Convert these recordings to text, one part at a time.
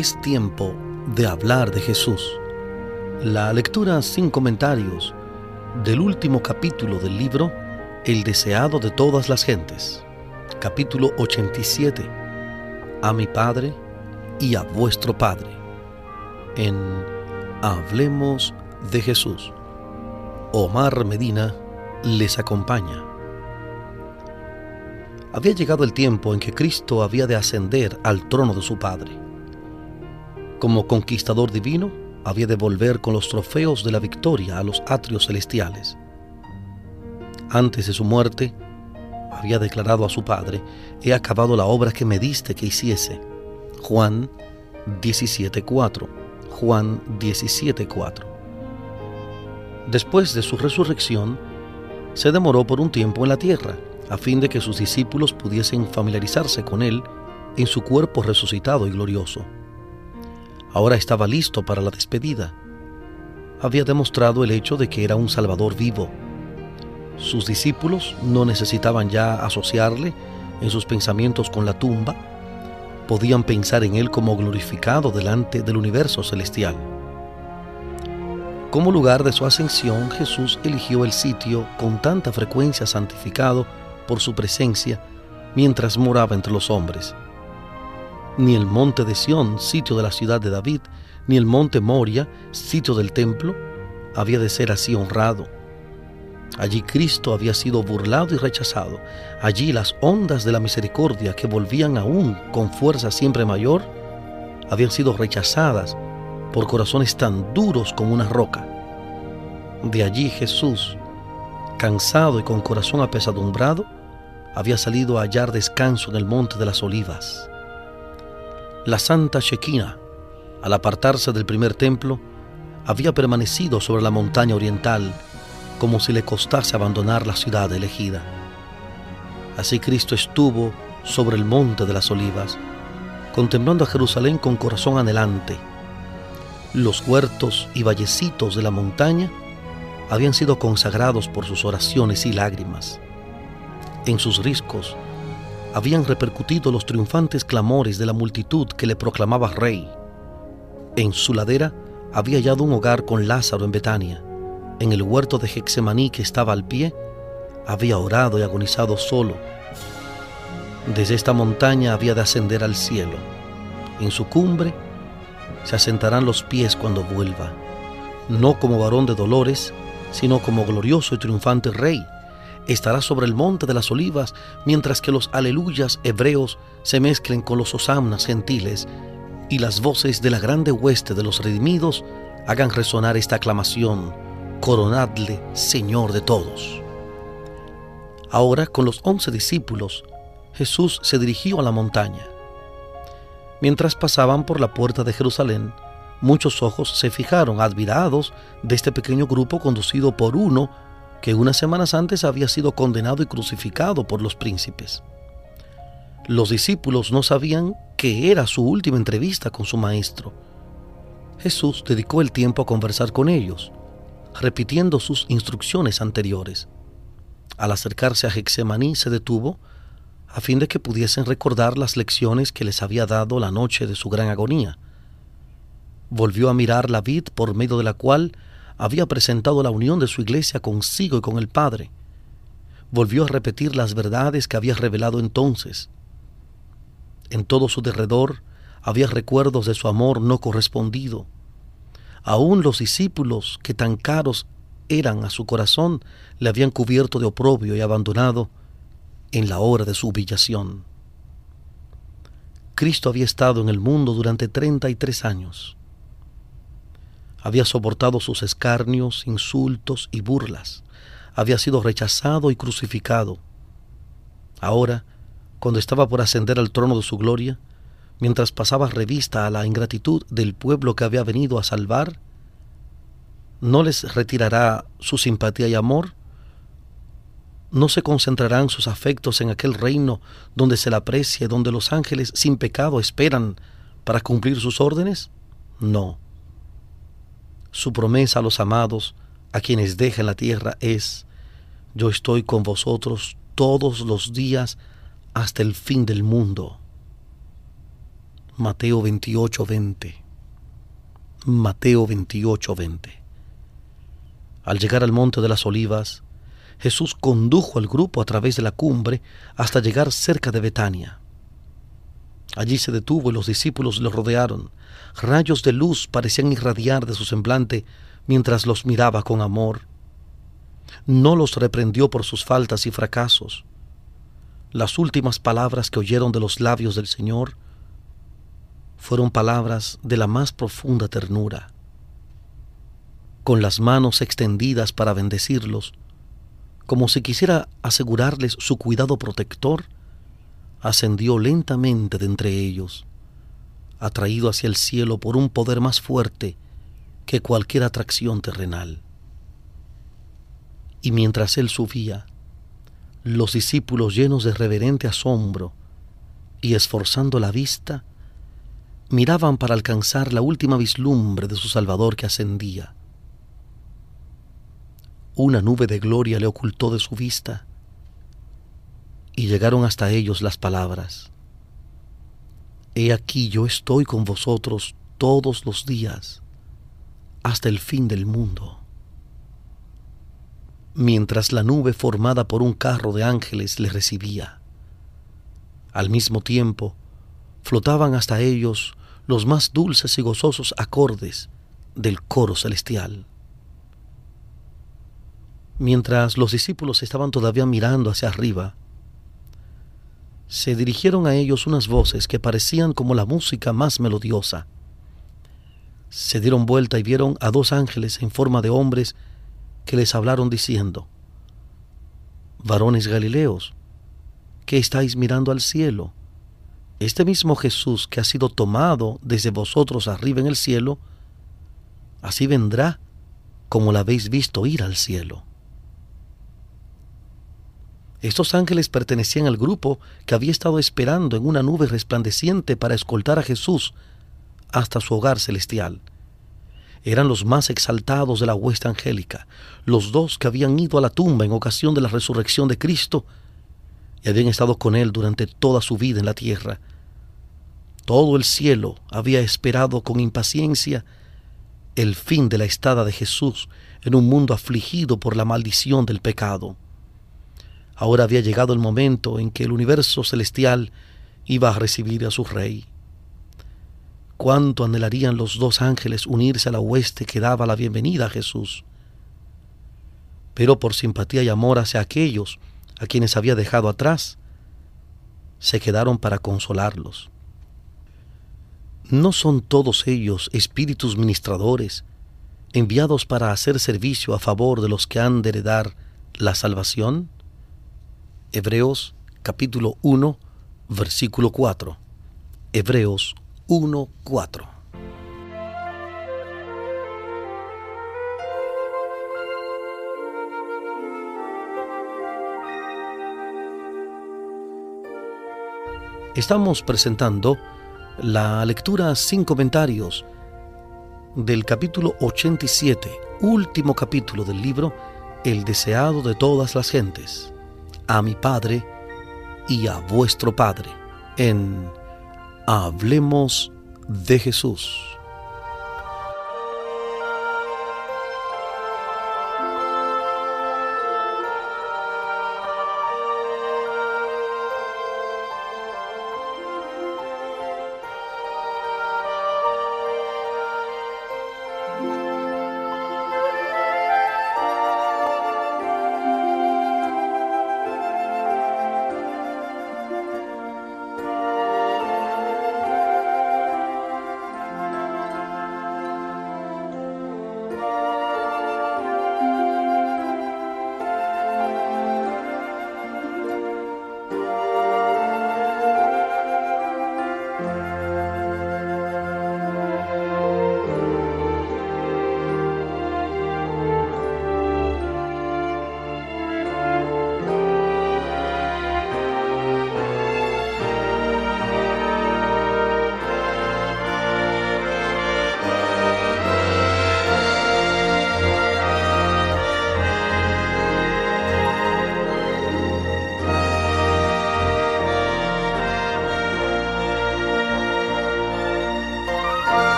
Es tiempo de hablar de Jesús. La lectura sin comentarios del último capítulo del libro El deseado de todas las gentes, capítulo 87, a mi Padre y a vuestro Padre, en Hablemos de Jesús. Omar Medina les acompaña. Había llegado el tiempo en que Cristo había de ascender al trono de su Padre. Como conquistador divino, había de volver con los trofeos de la victoria a los atrios celestiales. Antes de su muerte, había declarado a su Padre, he acabado la obra que me diste que hiciese. Juan 17.4. Juan 17.4. Después de su resurrección, se demoró por un tiempo en la tierra, a fin de que sus discípulos pudiesen familiarizarse con él en su cuerpo resucitado y glorioso. Ahora estaba listo para la despedida. Había demostrado el hecho de que era un Salvador vivo. Sus discípulos no necesitaban ya asociarle en sus pensamientos con la tumba, podían pensar en él como glorificado delante del universo celestial. Como lugar de su ascensión, Jesús eligió el sitio con tanta frecuencia santificado por su presencia mientras moraba entre los hombres. Ni el monte de Sión, sitio de la ciudad de David, ni el monte Moria, sitio del templo, había de ser así honrado. Allí Cristo había sido burlado y rechazado. Allí las ondas de la misericordia que volvían aún con fuerza siempre mayor, habían sido rechazadas por corazones tan duros como una roca. De allí Jesús, cansado y con corazón apesadumbrado, había salido a hallar descanso en el monte de las olivas. La santa Shekinah, al apartarse del primer templo, había permanecido sobre la montaña oriental como si le costase abandonar la ciudad elegida. Así Cristo estuvo sobre el monte de las olivas, contemplando a Jerusalén con corazón anhelante los huertos y vallecitos de la montaña habían sido consagrados por sus oraciones y lágrimas. En sus riscos habían repercutido los triunfantes clamores de la multitud que le proclamaba rey. En su ladera había hallado un hogar con Lázaro en Betania. En el huerto de Hexemaní que estaba al pie, había orado y agonizado solo. Desde esta montaña había de ascender al cielo. En su cumbre se asentarán los pies cuando vuelva, no como varón de dolores, sino como glorioso y triunfante rey. Estará sobre el monte de las olivas, mientras que los aleluyas hebreos se mezclen con los osamnas gentiles y las voces de la grande hueste de los redimidos hagan resonar esta aclamación, coronadle Señor de todos. Ahora, con los once discípulos, Jesús se dirigió a la montaña Mientras pasaban por la puerta de Jerusalén, muchos ojos se fijaron admirados de este pequeño grupo conducido por uno que unas semanas antes había sido condenado y crucificado por los príncipes. Los discípulos no sabían que era su última entrevista con su maestro. Jesús dedicó el tiempo a conversar con ellos, repitiendo sus instrucciones anteriores. Al acercarse a Hexemaní se detuvo a fin de que pudiesen recordar las lecciones que les había dado la noche de su gran agonía. Volvió a mirar la vid por medio de la cual había presentado la unión de su iglesia consigo y con el Padre. Volvió a repetir las verdades que había revelado entonces. En todo su derredor había recuerdos de su amor no correspondido. Aún los discípulos que tan caros eran a su corazón le habían cubierto de oprobio y abandonado en la hora de su humillación. Cristo había estado en el mundo durante 33 años. Había soportado sus escarnios, insultos y burlas. Había sido rechazado y crucificado. Ahora, cuando estaba por ascender al trono de su gloria, mientras pasaba revista a la ingratitud del pueblo que había venido a salvar, ¿no les retirará su simpatía y amor? ¿No se concentrarán sus afectos en aquel reino donde se la aprecia, donde los ángeles sin pecado esperan para cumplir sus órdenes? No. Su promesa a los amados, a quienes deja en la tierra, es, yo estoy con vosotros todos los días hasta el fin del mundo. Mateo 28, 20. Mateo 28, 20. Al llegar al monte de las olivas, Jesús condujo al grupo a través de la cumbre hasta llegar cerca de Betania. Allí se detuvo y los discípulos le rodearon. Rayos de luz parecían irradiar de su semblante mientras los miraba con amor. No los reprendió por sus faltas y fracasos. Las últimas palabras que oyeron de los labios del Señor fueron palabras de la más profunda ternura. Con las manos extendidas para bendecirlos, como si quisiera asegurarles su cuidado protector, ascendió lentamente de entre ellos, atraído hacia el cielo por un poder más fuerte que cualquier atracción terrenal. Y mientras él subía, los discípulos llenos de reverente asombro y esforzando la vista, miraban para alcanzar la última vislumbre de su Salvador que ascendía. Una nube de gloria le ocultó de su vista y llegaron hasta ellos las palabras. He aquí yo estoy con vosotros todos los días hasta el fin del mundo. Mientras la nube formada por un carro de ángeles le recibía. Al mismo tiempo, flotaban hasta ellos los más dulces y gozosos acordes del coro celestial. Mientras los discípulos estaban todavía mirando hacia arriba, se dirigieron a ellos unas voces que parecían como la música más melodiosa. Se dieron vuelta y vieron a dos ángeles en forma de hombres que les hablaron diciendo, Varones Galileos, ¿qué estáis mirando al cielo? Este mismo Jesús que ha sido tomado desde vosotros arriba en el cielo, así vendrá como la habéis visto ir al cielo. Estos ángeles pertenecían al grupo que había estado esperando en una nube resplandeciente para escoltar a Jesús hasta su hogar celestial. Eran los más exaltados de la hueste angélica, los dos que habían ido a la tumba en ocasión de la resurrección de Cristo y habían estado con él durante toda su vida en la tierra. Todo el cielo había esperado con impaciencia el fin de la estada de Jesús en un mundo afligido por la maldición del pecado. Ahora había llegado el momento en que el universo celestial iba a recibir a su rey. Cuánto anhelarían los dos ángeles unirse a la hueste que daba la bienvenida a Jesús. Pero por simpatía y amor hacia aquellos a quienes había dejado atrás, se quedaron para consolarlos. ¿No son todos ellos espíritus ministradores, enviados para hacer servicio a favor de los que han de heredar la salvación? Hebreos capítulo 1, versículo 4. Hebreos 1, 4. Estamos presentando la lectura sin comentarios del capítulo 87, último capítulo del libro El deseado de todas las gentes a mi Padre y a vuestro Padre en Hablemos de Jesús.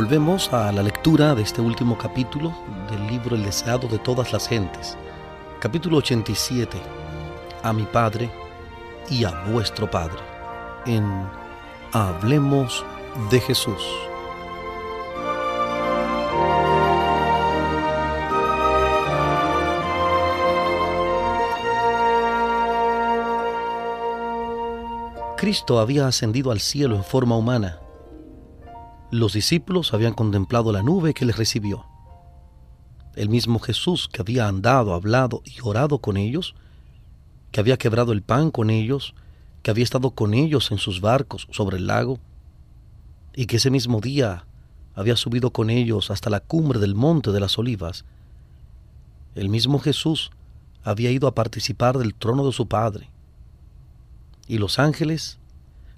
Volvemos a la lectura de este último capítulo del libro El deseado de todas las gentes. Capítulo 87. A mi Padre y a vuestro Padre. En Hablemos de Jesús. Cristo había ascendido al cielo en forma humana los discípulos habían contemplado la nube que les recibió. El mismo Jesús que había andado, hablado y orado con ellos, que había quebrado el pan con ellos, que había estado con ellos en sus barcos sobre el lago, y que ese mismo día había subido con ellos hasta la cumbre del monte de las olivas, el mismo Jesús había ido a participar del trono de su Padre. Y los ángeles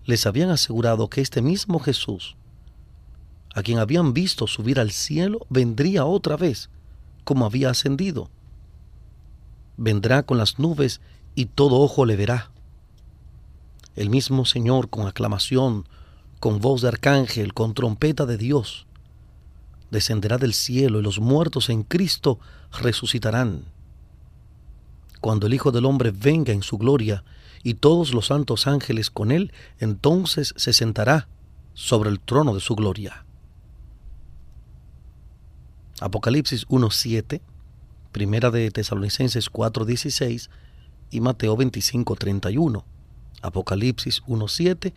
les habían asegurado que este mismo Jesús a quien habían visto subir al cielo, vendría otra vez, como había ascendido. Vendrá con las nubes y todo ojo le verá. El mismo Señor con aclamación, con voz de arcángel, con trompeta de Dios, descenderá del cielo y los muertos en Cristo resucitarán. Cuando el Hijo del Hombre venga en su gloria y todos los santos ángeles con él, entonces se sentará sobre el trono de su gloria. Apocalipsis 1.7, Primera de Tesalonicenses 4.16 y Mateo 25.31. Apocalipsis 1.7,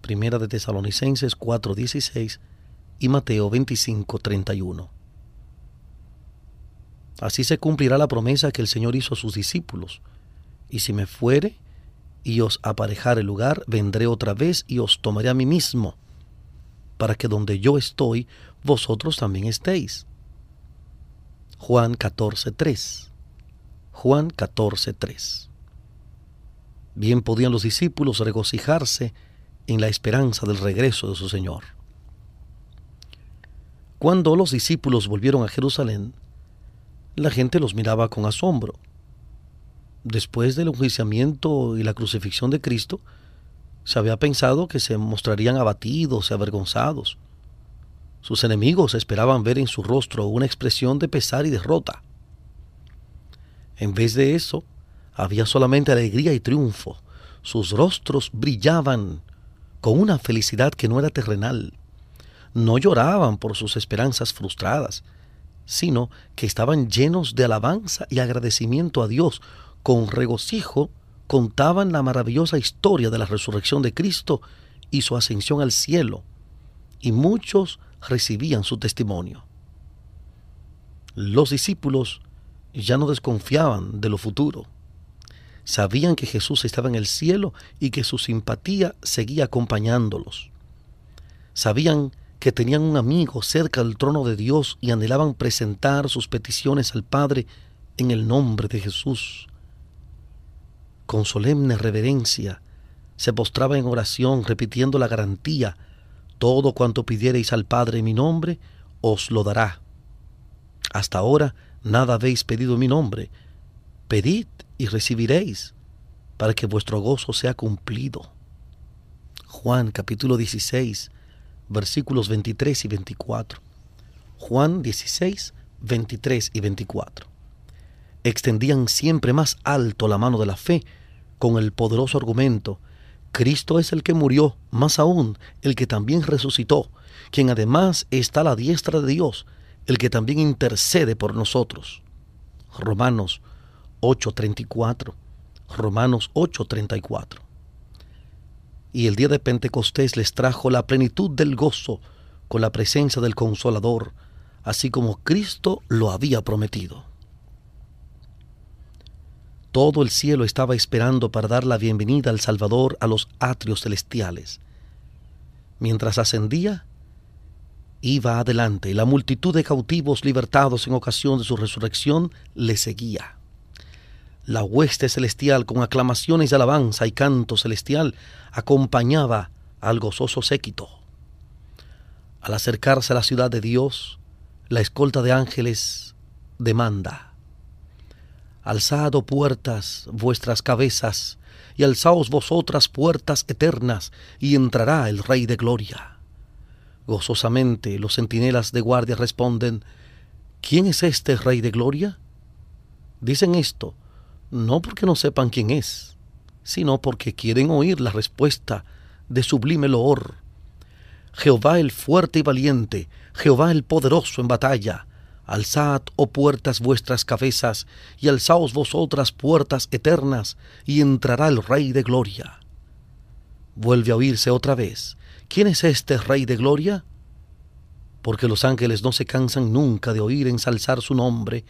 Primera de Tesalonicenses 4.16 y Mateo 25.31. Así se cumplirá la promesa que el Señor hizo a sus discípulos. Y si me fuere y os aparejare lugar, vendré otra vez y os tomaré a mí mismo, para que donde yo estoy, vosotros también estéis. Juan 14.3. Juan 14.3. Bien podían los discípulos regocijarse en la esperanza del regreso de su Señor. Cuando los discípulos volvieron a Jerusalén, la gente los miraba con asombro. Después del enjuiciamiento y la crucifixión de Cristo, se había pensado que se mostrarían abatidos y avergonzados. Sus enemigos esperaban ver en su rostro una expresión de pesar y derrota. En vez de eso, había solamente alegría y triunfo. Sus rostros brillaban con una felicidad que no era terrenal. No lloraban por sus esperanzas frustradas, sino que estaban llenos de alabanza y agradecimiento a Dios. Con regocijo contaban la maravillosa historia de la resurrección de Cristo y su ascensión al cielo. Y muchos recibían su testimonio. Los discípulos ya no desconfiaban de lo futuro. Sabían que Jesús estaba en el cielo y que su simpatía seguía acompañándolos. Sabían que tenían un amigo cerca del trono de Dios y anhelaban presentar sus peticiones al Padre en el nombre de Jesús. Con solemne reverencia se postraba en oración repitiendo la garantía todo cuanto pidiereis al Padre en mi nombre, os lo dará. Hasta ahora nada habéis pedido en mi nombre. Pedid y recibiréis, para que vuestro gozo sea cumplido. Juan capítulo 16, versículos 23 y 24. Juan 16, 23 y 24. Extendían siempre más alto la mano de la fe con el poderoso argumento Cristo es el que murió, más aún el que también resucitó, quien además está a la diestra de Dios, el que también intercede por nosotros. Romanos 8:34. Romanos 8:34. Y el día de Pentecostés les trajo la plenitud del gozo con la presencia del Consolador, así como Cristo lo había prometido. Todo el cielo estaba esperando para dar la bienvenida al Salvador a los atrios celestiales. Mientras ascendía, iba adelante y la multitud de cautivos libertados en ocasión de su resurrección le seguía. La hueste celestial con aclamaciones de alabanza y canto celestial acompañaba al gozoso séquito. Al acercarse a la ciudad de Dios, la escolta de ángeles demanda Alzado puertas vuestras cabezas, y alzaos vosotras puertas eternas, y entrará el Rey de Gloria. Gozosamente los centinelas de guardia responden, ¿quién es este Rey de Gloria? Dicen esto no porque no sepan quién es, sino porque quieren oír la respuesta de sublime loor. Jehová el fuerte y valiente, Jehová el poderoso en batalla, alzad, oh puertas, vuestras cabezas, y alzaos vosotras puertas eternas, y entrará el Rey de Gloria. Vuelve a oírse otra vez. ¿Quién es este Rey de Gloria? Porque los ángeles no se cansan nunca de oír ensalzar su nombre,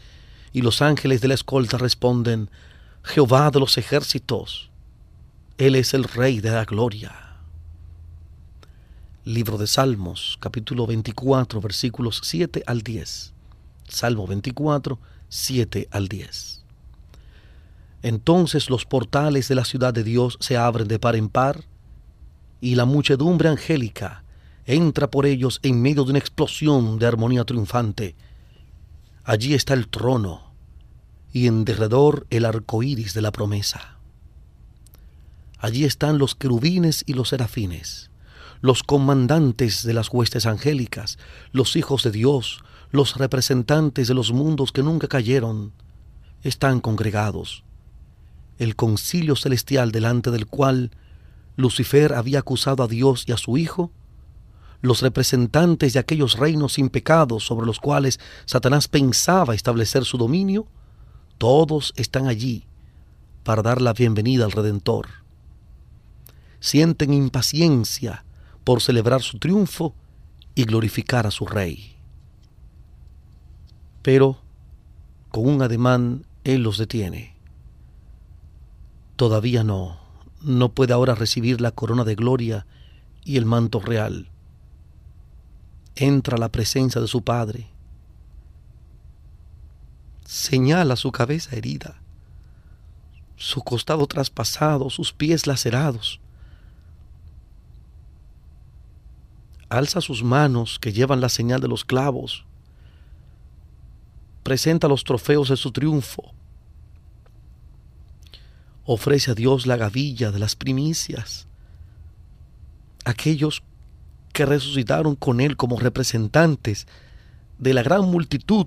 y los ángeles de la escolta responden, Jehová de los ejércitos, Él es el Rey de la Gloria. Libro de Salmos, capítulo 24, versículos 7 al 10. Salmo 24, 7 al 10. Entonces los portales de la ciudad de Dios se abren de par en par, y la muchedumbre angélica entra por ellos en medio de una explosión de armonía triunfante. Allí está el trono, y en derredor el arco iris de la promesa. Allí están los querubines y los serafines los comandantes de las huestes angélicas, los hijos de Dios, los representantes de los mundos que nunca cayeron, están congregados. El concilio celestial delante del cual Lucifer había acusado a Dios y a su Hijo, los representantes de aquellos reinos sin pecado sobre los cuales Satanás pensaba establecer su dominio, todos están allí para dar la bienvenida al Redentor. Sienten impaciencia por celebrar su triunfo y glorificar a su rey. Pero, con un ademán, él los detiene. Todavía no, no puede ahora recibir la corona de gloria y el manto real. Entra a la presencia de su Padre. Señala su cabeza herida, su costado traspasado, sus pies lacerados alza sus manos que llevan la señal de los clavos, presenta los trofeos de su triunfo, ofrece a Dios la gavilla de las primicias, aquellos que resucitaron con Él como representantes de la gran multitud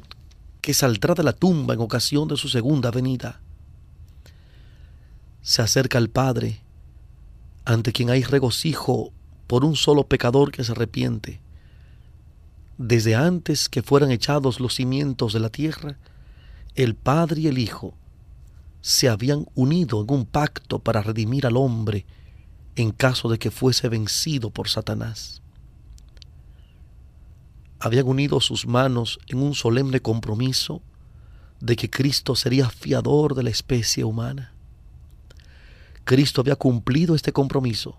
que saldrá de la tumba en ocasión de su segunda venida. Se acerca al Padre, ante quien hay regocijo por un solo pecador que se arrepiente. Desde antes que fueran echados los cimientos de la tierra, el Padre y el Hijo se habían unido en un pacto para redimir al hombre en caso de que fuese vencido por Satanás. Habían unido sus manos en un solemne compromiso de que Cristo sería fiador de la especie humana. Cristo había cumplido este compromiso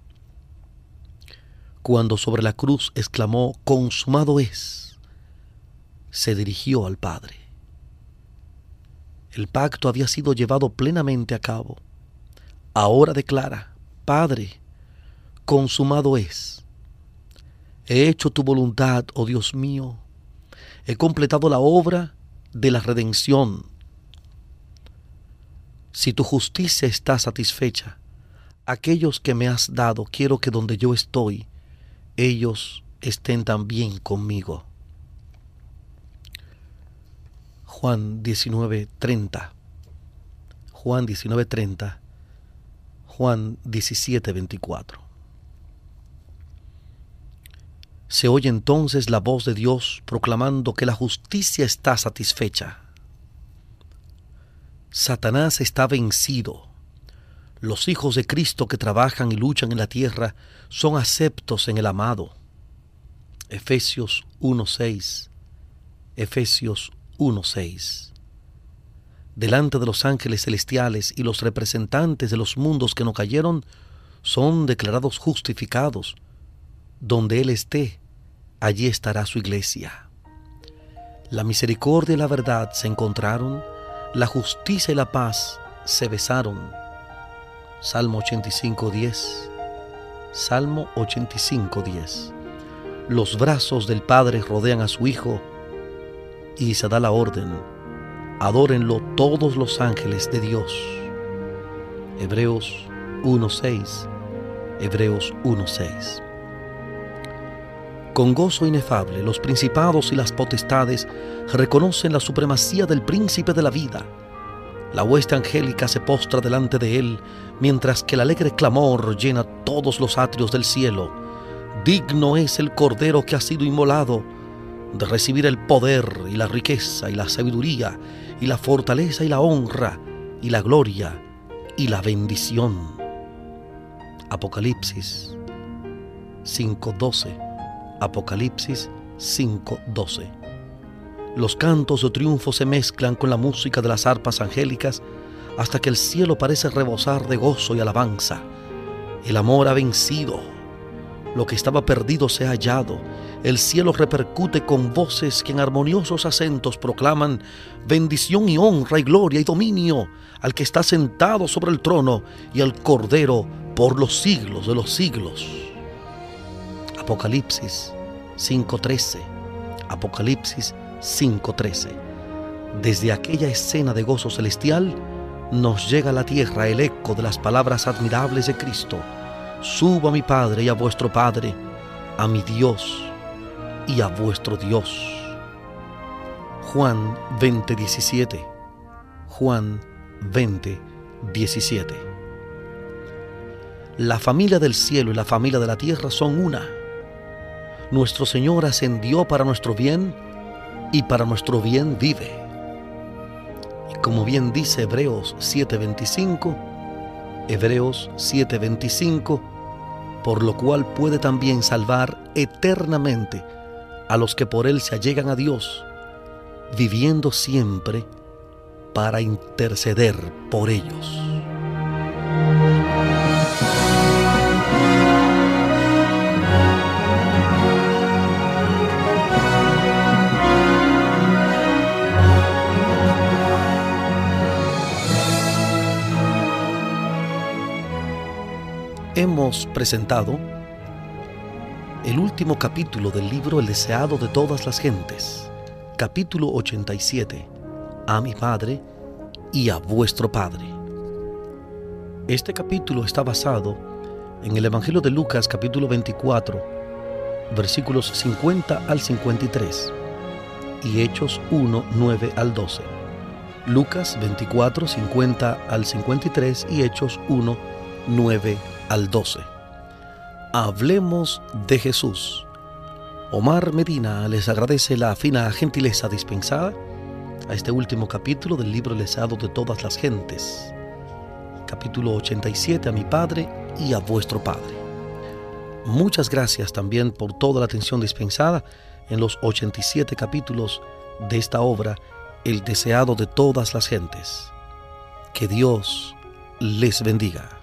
cuando sobre la cruz exclamó, consumado es, se dirigió al Padre. El pacto había sido llevado plenamente a cabo. Ahora declara, Padre, consumado es. He hecho tu voluntad, oh Dios mío. He completado la obra de la redención. Si tu justicia está satisfecha, aquellos que me has dado, quiero que donde yo estoy, ellos estén también conmigo. Juan 19:30. Juan 19:30. Juan 17:24. Se oye entonces la voz de Dios proclamando que la justicia está satisfecha. Satanás está vencido los hijos de Cristo que trabajan y luchan en la tierra son aceptos en el amado. Efesios 1.6. Efesios 1.6. Delante de los ángeles celestiales y los representantes de los mundos que no cayeron, son declarados justificados. Donde Él esté, allí estará su iglesia. La misericordia y la verdad se encontraron, la justicia y la paz se besaron Salmo 85.10. Salmo 85.10. Los brazos del Padre rodean a su Hijo y se da la orden. Adórenlo todos los ángeles de Dios. Hebreos 1.6. Hebreos 1.6. Con gozo inefable, los principados y las potestades reconocen la supremacía del príncipe de la vida. La hueste angélica se postra delante de él, mientras que el alegre clamor llena todos los atrios del cielo. Digno es el Cordero que ha sido inmolado de recibir el poder y la riqueza y la sabiduría y la fortaleza y la honra y la gloria y la bendición. Apocalipsis 5.12 Apocalipsis 5:12. Los cantos de triunfo se mezclan con la música de las arpas angélicas hasta que el cielo parece rebosar de gozo y alabanza. El amor ha vencido. Lo que estaba perdido se ha hallado. El cielo repercute con voces que en armoniosos acentos proclaman bendición y honra y gloria y dominio al que está sentado sobre el trono y al Cordero por los siglos de los siglos. Apocalipsis 5.13. Apocalipsis 5.13. Desde aquella escena de gozo celestial nos llega a la tierra el eco de las palabras admirables de Cristo. Subo a mi Padre y a vuestro Padre, a mi Dios y a vuestro Dios. Juan 20:17. Juan 20:17. La familia del cielo y la familia de la tierra son una nuestro Señor ascendió para nuestro bien y para nuestro bien vive. Y como bien dice Hebreos 7:25, Hebreos 7:25, por lo cual puede también salvar eternamente a los que por Él se allegan a Dios, viviendo siempre para interceder por ellos. Hemos presentado el último capítulo del libro El deseado de todas las gentes, capítulo 87, a mi Padre y a vuestro Padre. Este capítulo está basado en el Evangelio de Lucas capítulo 24, versículos 50 al 53 y Hechos 1, 9 al 12. Lucas 24, 50 al 53 y Hechos 1, 9 al 12. Hablemos de Jesús. Omar Medina les agradece la fina gentileza dispensada a este último capítulo del libro Lesado de todas las gentes. Capítulo 87 a mi Padre y a vuestro Padre. Muchas gracias también por toda la atención dispensada en los 87 capítulos de esta obra, El deseado de todas las gentes. Que Dios les bendiga.